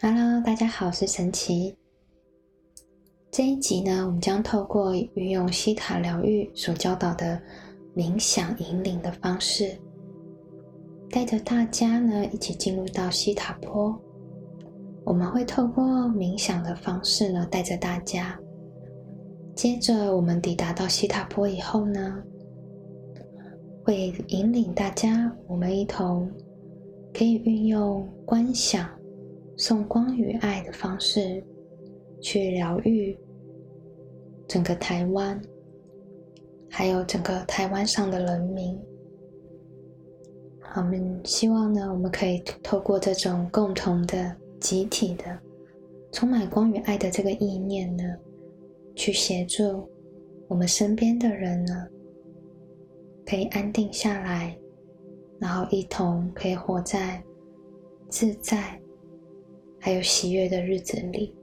Hello，大家好，我是神奇。这一集呢，我们将透过运用西塔疗愈所教导的冥想引领的方式，带着大家呢一起进入到西塔坡。我们会透过冥想的方式呢，带着大家。接着，我们抵达到西塔坡以后呢，会引领大家，我们一同可以运用观想、送光与爱的方式，去疗愈。整个台湾，还有整个台湾上的人民，我们希望呢，我们可以透过这种共同的、集体的、充满光与爱的这个意念呢，去协助我们身边的人呢，可以安定下来，然后一同可以活在自在还有喜悦的日子里。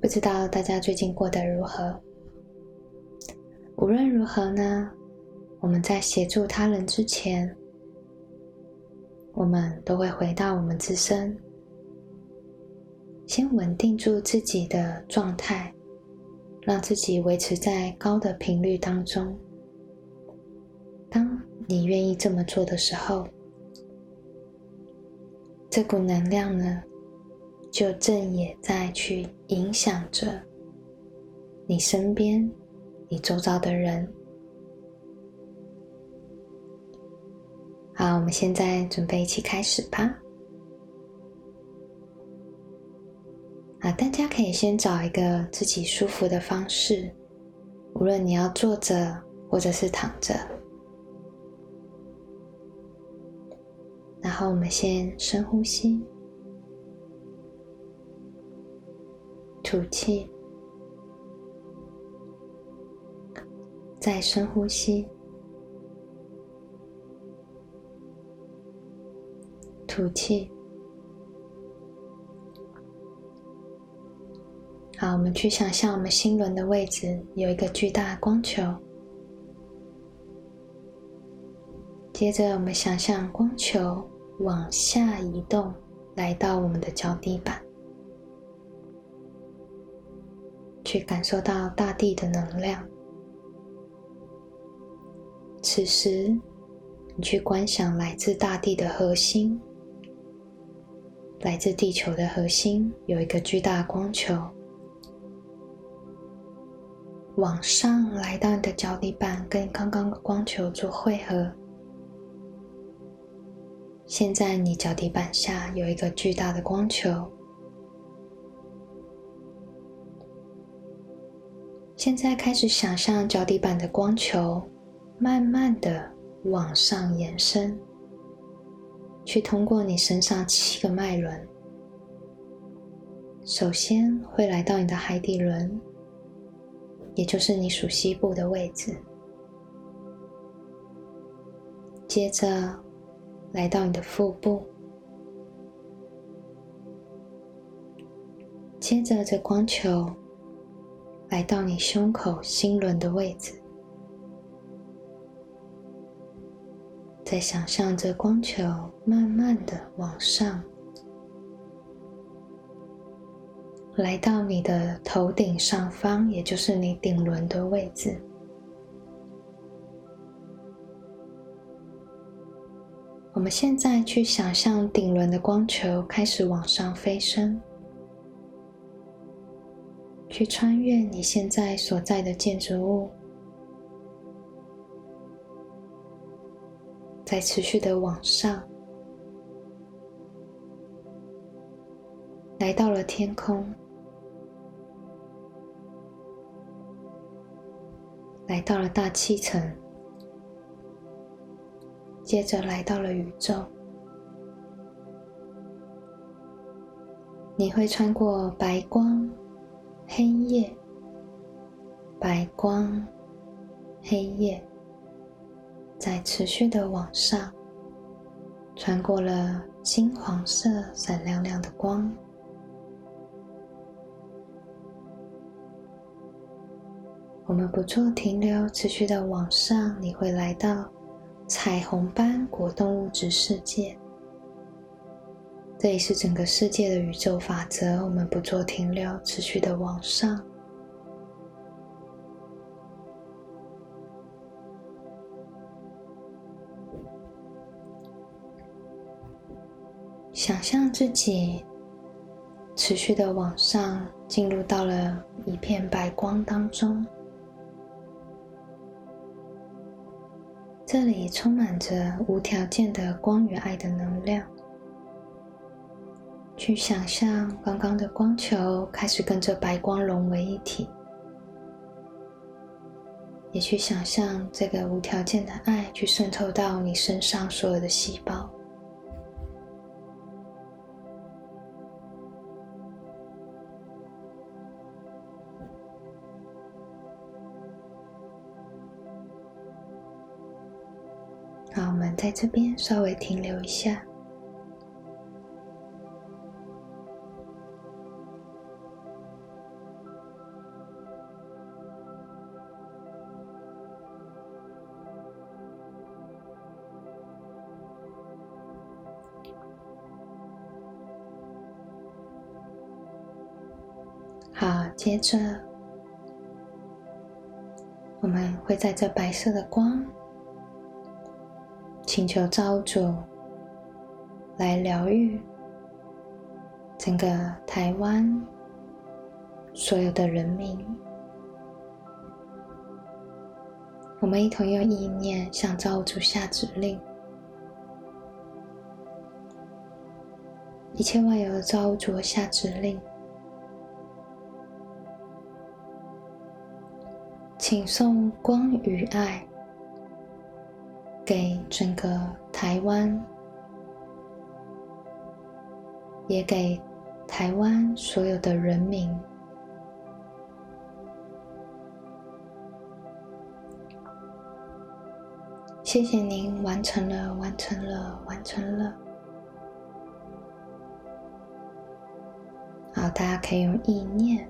不知道大家最近过得如何？无论如何呢，我们在协助他人之前，我们都会回到我们自身，先稳定住自己的状态，让自己维持在高的频率当中。当你愿意这么做的时候，这股能量呢？就正也在去影响着你身边、你周遭的人。好，我们现在准备一起开始吧。啊，大家可以先找一个自己舒服的方式，无论你要坐着或者是躺着。然后我们先深呼吸。吐气，再深呼吸，吐气。好，我们去想象我们心轮的位置有一个巨大光球。接着，我们想象光球往下移动，来到我们的脚底板。去感受到大地的能量。此时，你去观想来自大地的核心，来自地球的核心有一个巨大光球，往上来到你的脚底板，跟刚刚的光球做汇合。现在，你脚底板下有一个巨大的光球。现在开始想象脚底板的光球，慢慢的往上延伸，去通过你身上七个脉轮。首先会来到你的海底轮，也就是你属西部的位置。接着来到你的腹部，接着这光球。来到你胸口心轮的位置，再想象着光球慢慢的往上，来到你的头顶上方，也就是你顶轮的位置。我们现在去想象顶轮的光球开始往上飞升。去穿越你现在所在的建筑物，在持续的往上，来到了天空，来到了大气层，接着来到了宇宙。你会穿过白光。黑夜，白光，黑夜，在持续的往上，穿过了金黄色闪亮亮的光。我们不做停留，持续的往上，你会来到彩虹般果冻物质世界。这里是整个世界的宇宙法则，我们不做停留，持续的往上。想象自己持续的往上，进入到了一片白光当中，这里充满着无条件的光与爱的能量。去想象刚刚的光球开始跟着白光融为一体，也去想象这个无条件的爱去渗透到你身上所有的细胞。在这边稍微停留一下。好，接着我们会在这白色的光，请求造物主来疗愈整个台湾所有的人民。我们一同用意念向造物主下指令，一切万有的造物主下指令。请送光与爱给整个台湾，也给台湾所有的人民。谢谢您完成了，完成了，完成了。好，大家可以用意念。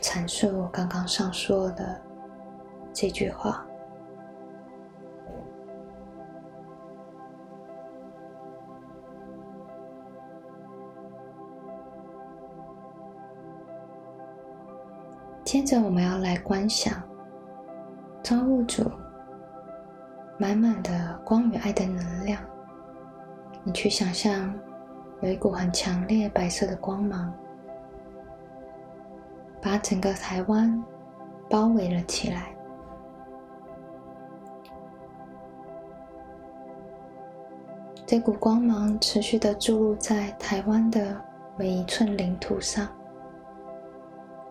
阐述我刚刚上说的这句话。接着，我们要来观想造物主满满的光与爱的能量。你去想象，有一股很强烈白色的光芒。把整个台湾包围了起来。这股光芒持续的注入在台湾的每一寸领土上，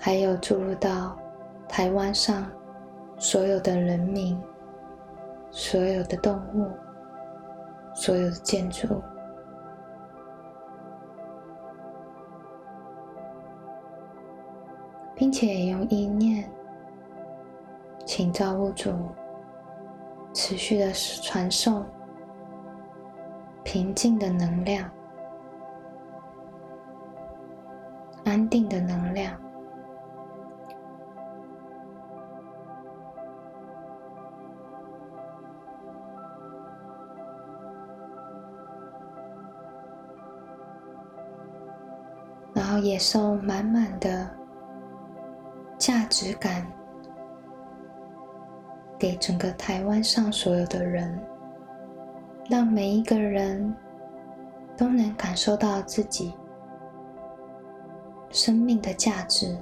还有注入到台湾上所有的人民、所有的动物、所有的建筑。并且用意念，请造物主持续的传送平静的能量、安定的能量，然后也送满满的。价值感给整个台湾上所有的人，让每一个人都能感受到自己生命的价值，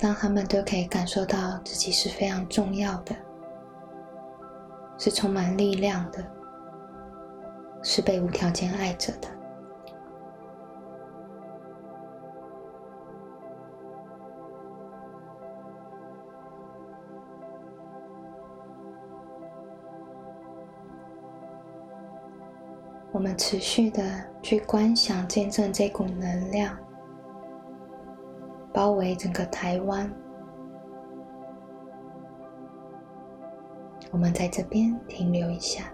让他们都可以感受到自己是非常重要的，是充满力量的，是被无条件爱着的。我们持续的去观想、见证这股能量，包围整个台湾。我们在这边停留一下。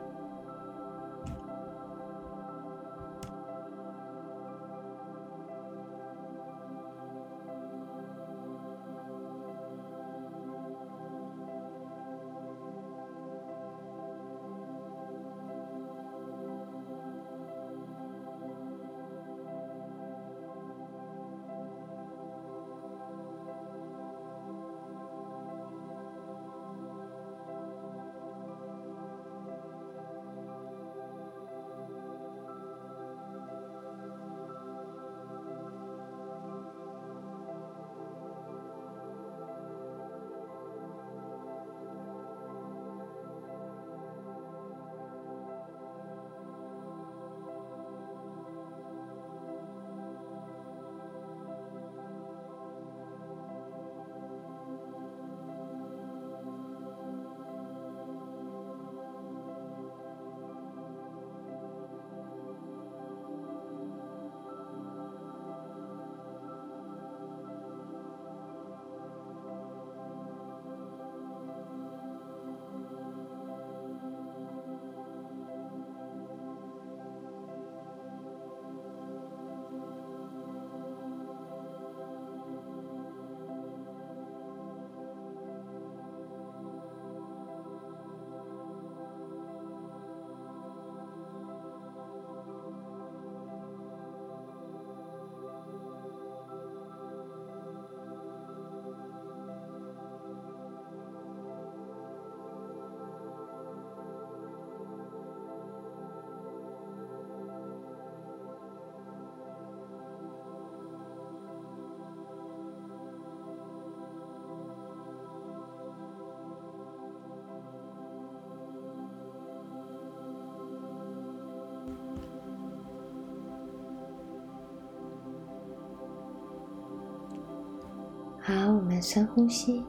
好，我们深呼吸，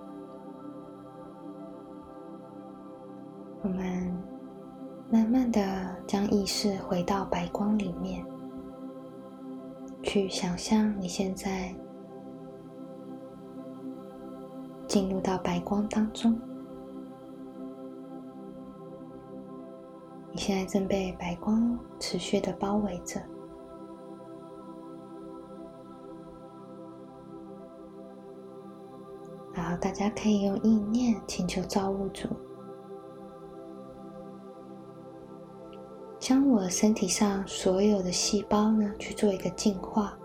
我们慢慢的将意识回到白光里面，去想象你现在进入到白光当中。你现在正被白光持续的包围着。大家可以用意念请求造物主，将我身体上所有的细胞呢去做一个净化，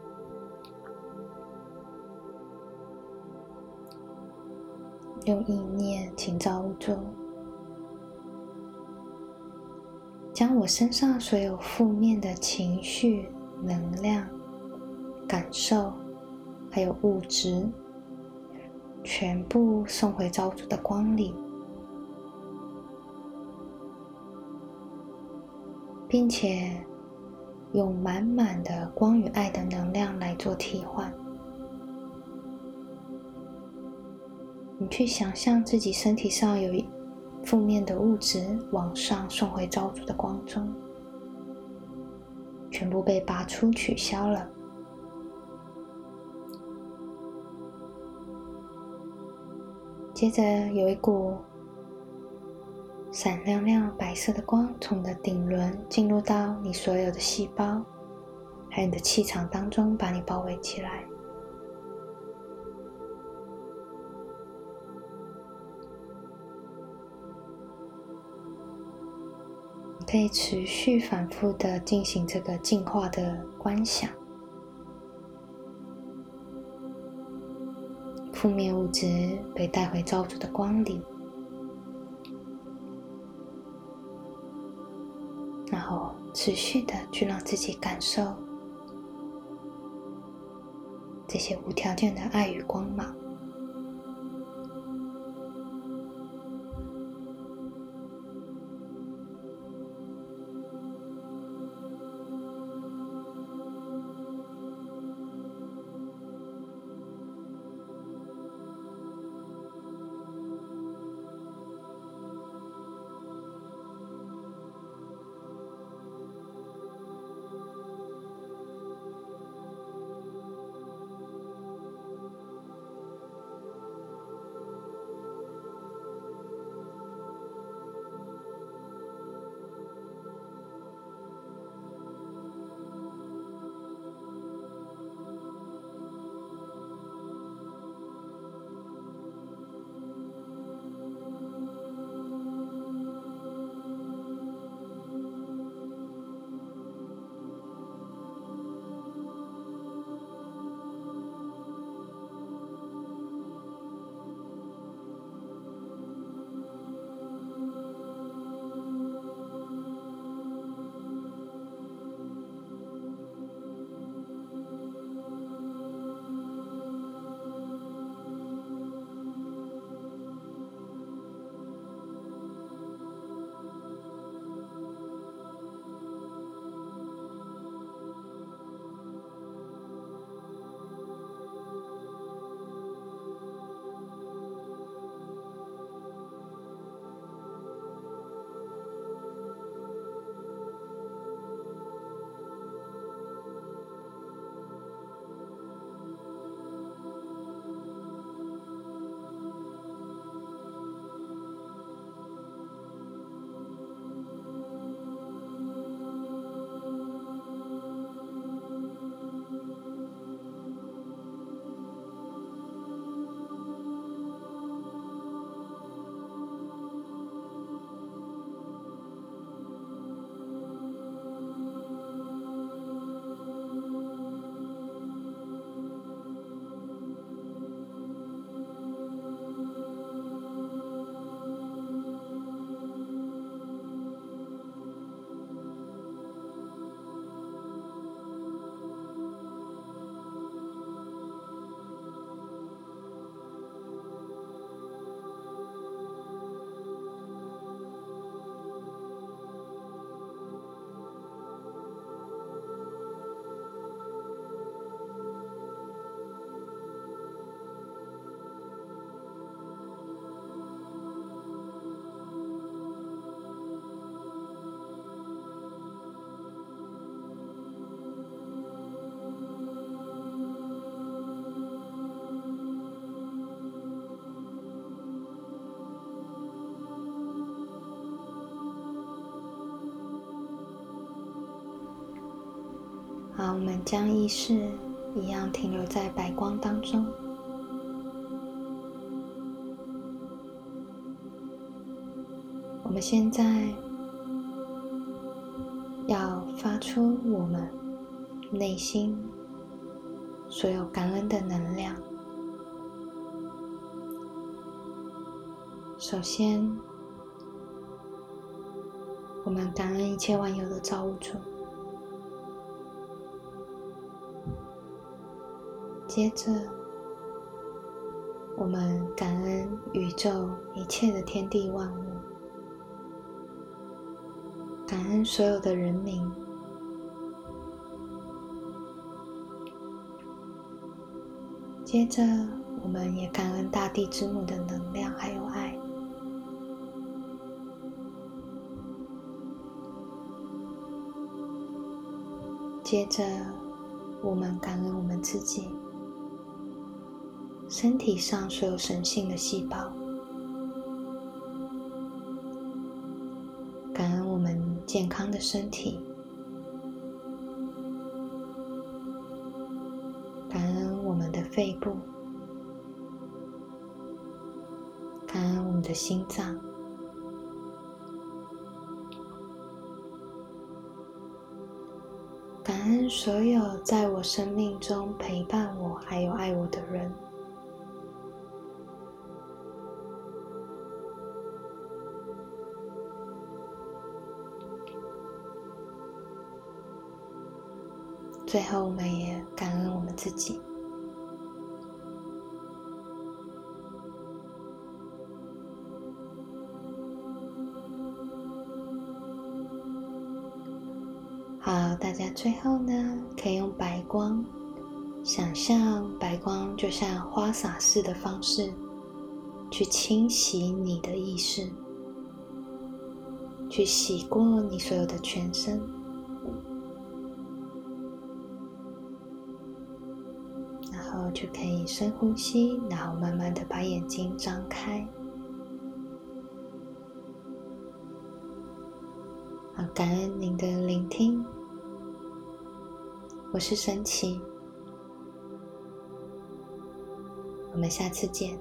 用意念请造物主，将我身上所有负面的情绪、能量、感受，还有物质。全部送回造物主的光里，并且用满满的光与爱的能量来做替换。你去想象自己身体上有负面的物质往上送回造物主的光中，全部被拔出、取消了。接着有一股闪亮亮白色的光从你的顶轮进入到你所有的细胞，还有你的气场当中，把你包围起来。可以持续反复的进行这个净化的观想。负面物质被带回造主的光里，然后持续的去让自己感受这些无条件的爱与光芒。我们将意识一样停留在白光当中。我们现在要发出我们内心所有感恩的能量。首先，我们感恩一切万有的造物主。接着，我们感恩宇宙一切的天地万物，感恩所有的人民。接着，我们也感恩大地之母的能量还有爱。接着，我们感恩我们自己。身体上所有神性的细胞，感恩我们健康的身体，感恩我们的肺部，感恩我们的心脏，感恩所有在我生命中陪伴我还有爱我的人。最后，我们也感恩我们自己。好，大家最后呢，可以用白光，想象白光就像花洒似的方式，去清洗你的意识，去洗过你所有的全身。就可以深呼吸，然后慢慢的把眼睛张开。好，感恩您的聆听，我是神奇，我们下次见。